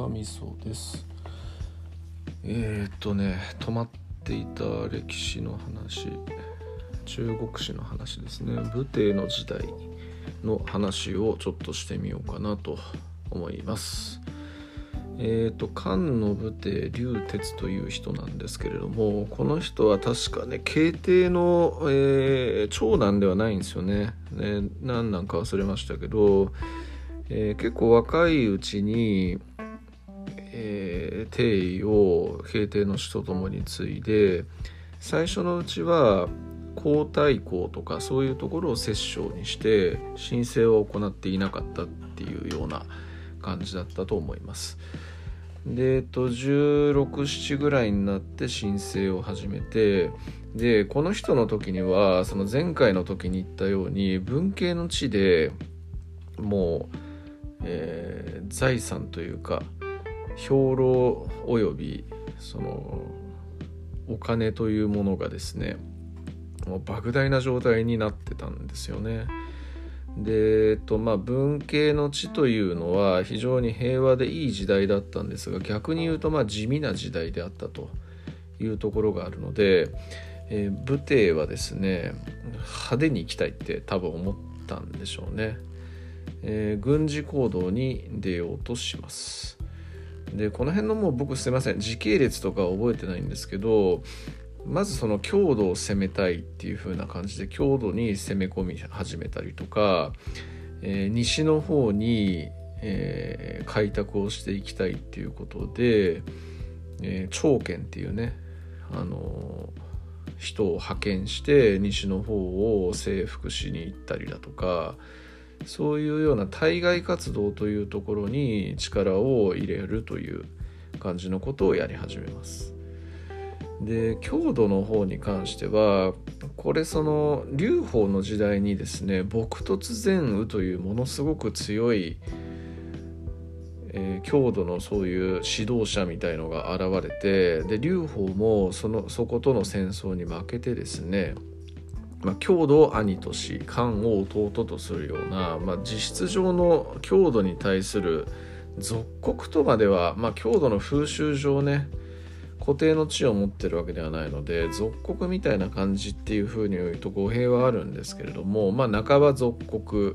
はみそです。えー、っとね止まっていた歴史の話中国史の話ですね。武帝の時代の話をちょっとしてみようかなと思います。えーと、漢の武帝劉哲という人なんですけれどもこの人は確かね慶帝の、えー、長男ではないんですよね。ね何なんか忘れましたけど、えー、結構若いうちに、えー、帝位を慶帝の死とともに継いで最初のうちは皇太后とかそういうところを摂政にして申請を行っていなかったっていうような感じだったと思います。で、えっと、1617ぐらいになって申請を始めてでこの人の時にはその前回の時に言ったように文系の地でもう、えー、財産というか兵糧およびそのお金というものがですねもう莫大な状態になってたんですよね。で、えっとまあ、文系の地というのは非常に平和でいい時代だったんですが逆に言うとまあ地味な時代であったというところがあるので、えー、武帝はですね派手に行きたいって多分思ったんでしょうね、えー、軍事行動に出ようとしますでこの辺のもう僕すいません。時系列とか覚えてないんですけどまずその強度を攻めたいっていう風な感じで強度に攻め込み始めたりとか、えー、西の方に、えー、開拓をしていきたいっていうことで、えー、長剣っていうね、あの人を派遣して西の方を征服しに行ったりだとかそういうような対外活動というところに力を入れるという感じのことをやり始めます。で強度の方に関してはこれその劉邦の時代にですね朴突善雨というものすごく強い、えー、強度のそういう指導者みたいのが現れてで劉邦もそのそことの戦争に負けてですねまあ、強度を兄とし漢を弟とするような、まあ、実質上の強度に対する属国とまでは、まあ、強度の風習上ね固定の地を持ってるわけではないので属国みたいな感じっていうふうに言うと語弊はあるんですけれどもまあ半ば属国、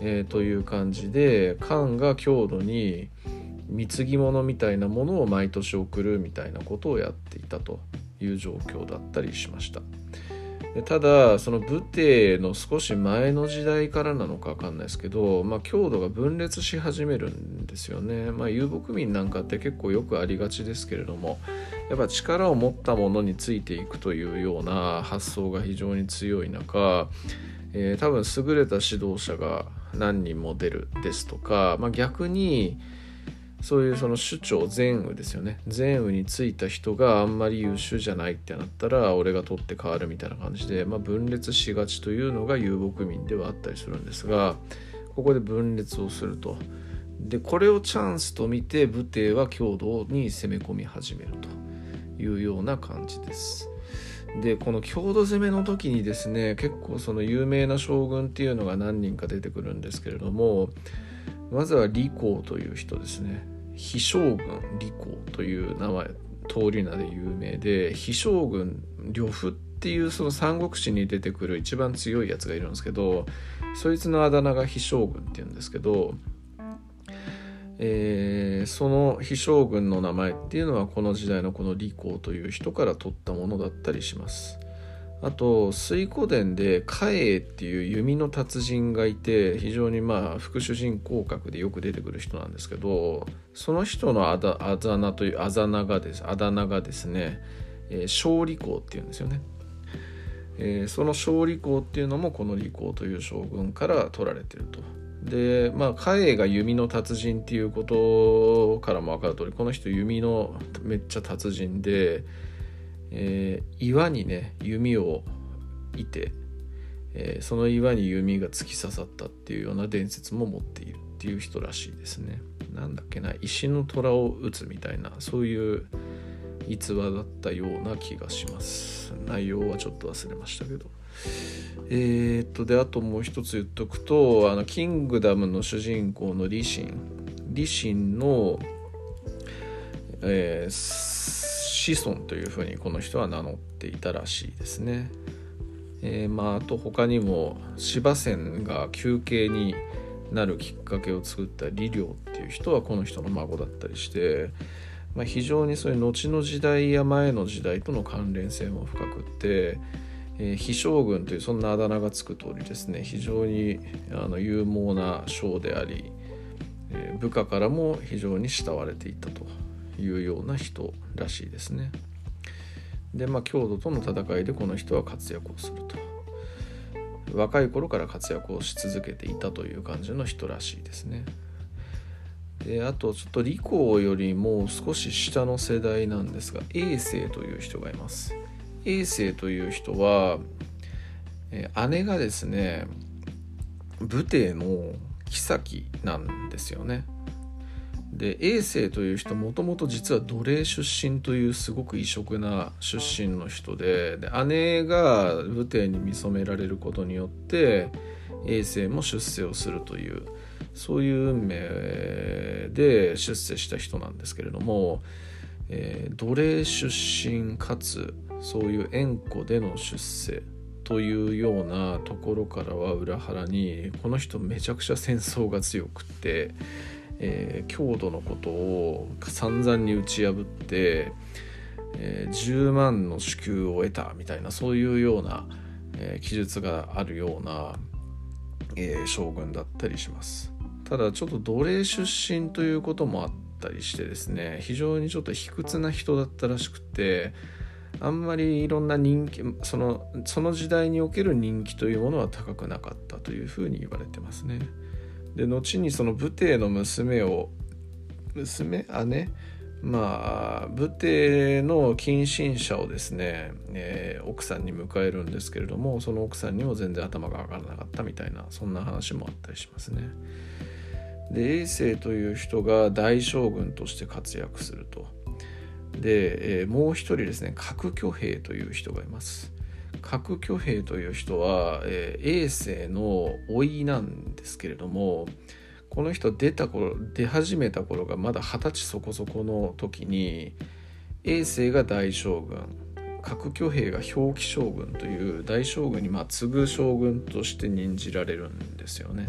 えー、という感じで漢が郷土に貢ぎ物みたいなものを毎年送るみたいなことをやっていたという状況だったりしました。ただその武帝の少し前の時代からなのか分かんないですけど、まあ、郷土が分裂し始めるんですよね、まあ、遊牧民なんかって結構よくありがちですけれどもやっぱ力を持ったものについていくというような発想が非常に強い中、えー、多分優れた指導者が何人も出るですとか、まあ、逆にそういうその首長善雨ですよね。善雨についた人があんまり優秀じゃないってなったら俺が取って変わるみたいな感じで、まあ、分裂しがちというのが遊牧民ではあったりするんですがここで分裂をすると。でこれをチャンスと見て武帝は郷土に攻め込み始めるというような感じです。でこの郷土攻めの時にですね結構その有名な将軍っていうのが何人か出てくるんですけれどもまずは李光という人ですね非将軍李光という名前通り名で有名で非将軍呂布っていうその三国志に出てくる一番強いやつがいるんですけどそいつのあだ名が非将軍っていうんですけど、えー、その非将軍の名前っていうのはこの時代のこの李光という人から取ったものだったりします。あと水湖伝で嘉永っていう弓の達人がいて非常にまあ副主人公格でよく出てくる人なんですけどその人のあだあざなというあざ名がですあだ名がですね、えー、勝利公っていうんですよね、えー、その勝利公っていうのもこの利公という将軍から取られてると。でまあ嘉永が弓の達人っていうことからも分かる通りこの人弓のめっちゃ達人でえー、岩にね弓をいて、えー、その岩に弓が突き刺さったっていうような伝説も持っているっていう人らしいですね。なんだっけな石の虎を撃つみたいなそういう逸話だったような気がします。内容はちょっと忘れましたけど。えー、っとであともう一つ言っとくとあのキングダムの主人公のリシンリシンのえー、子孫というふうにこの人は名乗っていたらしいですね。えー、まあ、あと他にも芝線が休憩になるきっかけを作った李陵っていう人はこの人の孫だったりして、まあ、非常にそういう後の時代や前の時代との関連性も深くって、えー、非将軍というそんなあだ名がつく通りですね非常にあの勇猛な将であり、えー、部下からも非常に慕われていたというような人らしいですね。でまあ郷土との戦いでこの人は活躍をすると若い頃から活躍をし続けていたという感じの人らしいですね。であとちょっと李光よりも少し下の世代なんですが永世という人がいます永世という人は、え姉がですね武帝の妃なんですよねで永世という人もともと実は奴隷出身というすごく異色な出身の人でで姉が武帝に見初められることによって永世も出世をするというそういう運命で出世した人なんですけれども、えー、奴隷出身かつそういう縁故での出世というようなところからは裏腹にこの人めちゃくちゃ戦争が強くって、えー、郷土のことを散々に打ち破って、えー、10万の支給を得たみたいなそういうような、えー、記述があるような、えー、将軍だったりします。ただちょっと奴隷出身ということもあったりしてですね非常にちょっと卑屈な人だったらしくてあんまりいろんな人気そのその時代における人気というものは高くなかったというふうに言われてますね。で後にその武帝の娘を娘？姉？まあ武帝の近親者をですね、えー、奥さんに迎えるんですけれどもその奥さんにも全然頭が上がらなかったみたいなそんな話もあったりしますね。で永世という人が大将軍として活躍すると。で、えー、もう一人ですね核挙兵という人がいます。核挙兵という人は、えー、永世の甥いなんですけれどもこの人出た頃出始めた頃がまだ二十歳そこそこの時に永世が大将軍核挙兵が表記将軍という大将軍にまあ次ぐ将軍として任じられるんですよね。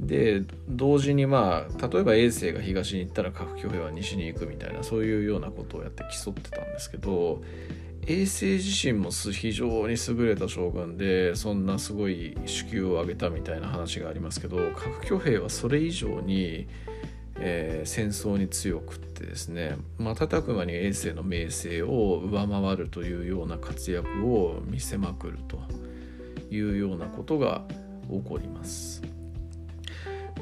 で同時にまあ例えば衛星が東に行ったら核挙兵は西に行くみたいなそういうようなことをやって競ってたんですけど衛星自身も非常に優れた将軍でそんなすごい手級を挙げたみたいな話がありますけど核挙兵はそれ以上に、えー、戦争に強くってですね瞬く間に衛星の名声を上回るというような活躍を見せまくるというようなことが起こります。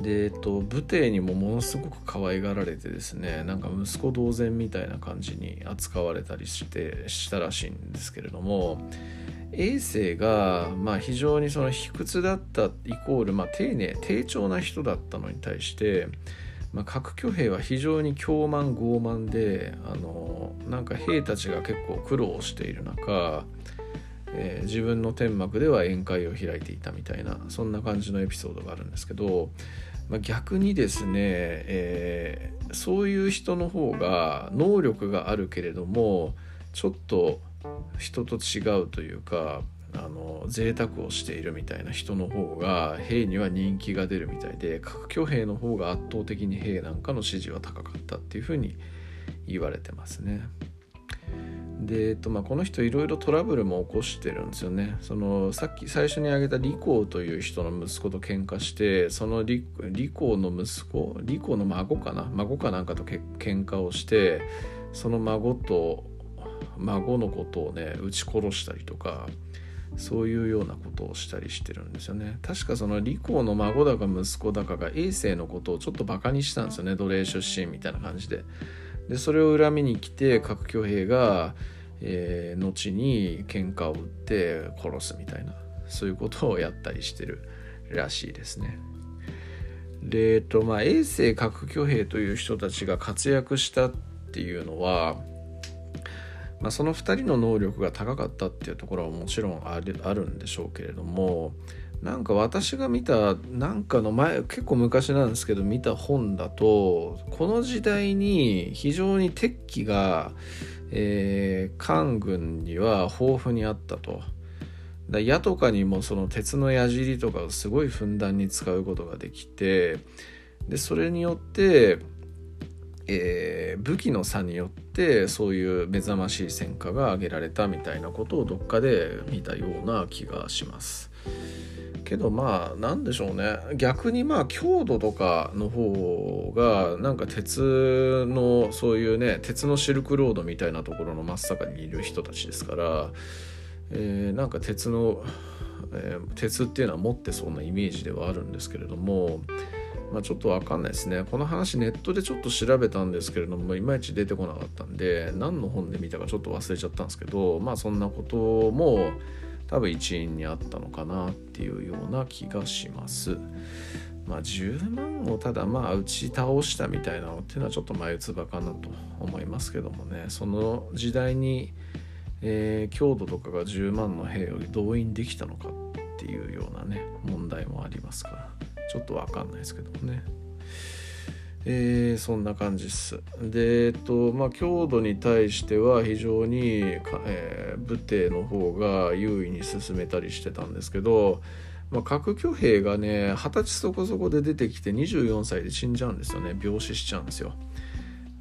で、えっと、武帝にもものすごく可愛がられてですねなんか息子同然みたいな感じに扱われたりしてしたらしいんですけれども永世が、まあ、非常にその卑屈だったイコール、まあ、丁寧丁重な人だったのに対して、まあ、核挙兵は非常に狂慢傲慢であのなんか兵たちが結構苦労している中えー、自分の天幕では宴会を開いていたみたいなそんな感じのエピソードがあるんですけど、まあ、逆にですね、えー、そういう人の方が能力があるけれどもちょっと人と違うというかあの贅沢をしているみたいな人の方が兵には人気が出るみたいで核挙兵の方が圧倒的に兵なんかの支持は高かったっていうふうに言われてますね。で、えっとまあ、この人いろいろトラブルも起こしてるんですよね。そのさっき最初に挙げた李光という人の息子と喧嘩してその李光の息子李光の孫かな？孫かなんかとけ喧嘩をしてその孫と孫のことをね撃ち殺したりとかそういうようなことをしたりしてるんですよね。確かその李光の孫だか息子だかが永世のことをちょっとバカにしたんですよね。奴隷出身みたいな感じで。でそれを恨みに来て核挙兵がえー、後に喧嘩を売って殺すみたいなそういうことをやったりしてるらしいですね。で、えっとまあ、衛星核挙兵という人たちが活躍したっていうのは、まあ、その2人の能力が高かったっていうところはもちろんあるあるんでしょうけれどもなんか私が見たなんかの前結構昔なんですけど見た本だとこの時代に非常に鉄器が、えー、官軍には豊富にあったと。だ矢とかにもその鉄の矢尻とかをすごいふんだんに使うことができてでそれによって、えー、武器の差によってそういう目覚ましい戦果が挙げられたみたいなことをどっかで見たような気がします。けどまあなんでしょうね逆にまあ強度とかの方がなんか鉄のそういうね鉄のシルクロードみたいなところの真っ盛りにいる人たちですから、えー、なんか鉄の、えー、鉄っていうのは持ってそうなイメージではあるんですけれども。まあ、ちょっと分かんないですねこの話ネットでちょっと調べたんですけれどもいまいち出てこなかったんで何の本で見たかちょっと忘れちゃったんですけどまあそんなことも多分一因にあったのかなっていうような気がします。まあ、10万をただまあ打ち倒したみたいなのっていうのはちょっと眉唾かなと思いますけどもねその時代に、えー、強度とかが10万の兵を動員できたのかっていうようなね問題もありますからちょっと分かんないですけどもね。えー、そんな感じっす。で、えっと、まあ、強度に対しては非常に、えー、武帝の方が優位に進めたりしてたんですけど、まあ、核挙兵がね、二十歳そこそこで出てきて24歳で死んじゃうんですよね。病死しちゃうんですよ。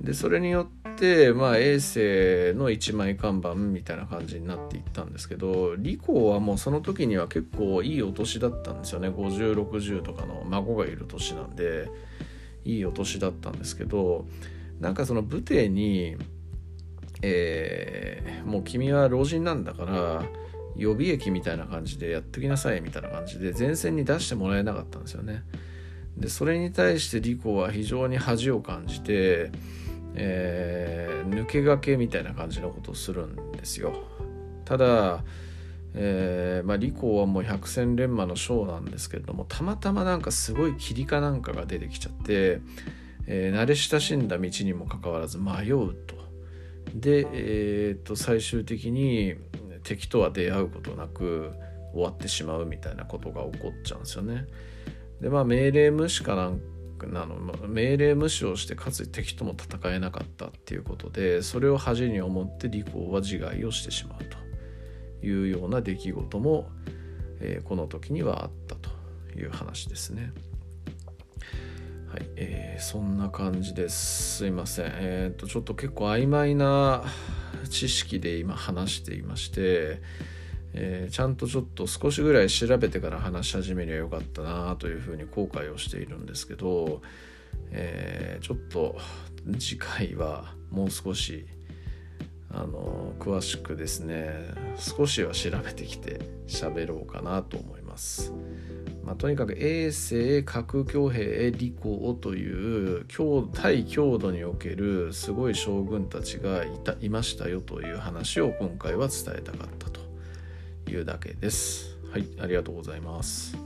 で、それによって、まあ、衛星の一枚看板みたいな感じになっていったんですけど、李光はもうその時には結構いいお年だったんですよね。50、60とかの孫がいる年なんで。いいお年だったんですけどなんかその武帝に、えー、もう君は老人なんだから予備役みたいな感じでやってきなさいみたいな感じで前線に出してもらえなかったんですよね。でそれに対してリコは非常に恥を感じて、えー、抜け駆けみたいな感じのことをするんですよ。ただえーまあ、リコはもう百戦錬磨の将なんですけれどもたまたまなんかすごい霧かなんかが出てきちゃって、えー、慣れ親しんだ道にもかかわらず迷うと。で、えー、と最終的に敵とは出会うことなく終わってしまうみたいなことが起こっちゃうんですよね。でまあ命令無視かなんかなの命令無視をしてかつ敵とも戦えなかったっていうことでそれを恥に思ってリコは自害をしてしまうと。いうような出来事も、えー、この時にはあったという話ですね。はい、えー、そんな感じです。すいません。えっ、と、ちょっと結構曖昧な知識で今話していまして、えー、ちゃんとちょっと少しぐらい調べてから話し始めりゃよかったなというふうに後悔をしているんですけど、えー、ちょっと次回はもう少しあの詳しくですね少しは調べてきて喋ろうかなと思います。まあ、とにかく衛星核挙兵利口という対強度におけるすごい将軍たちがいたいましたよという話を今回は伝えたかったというだけです。はい、ありがとうございます。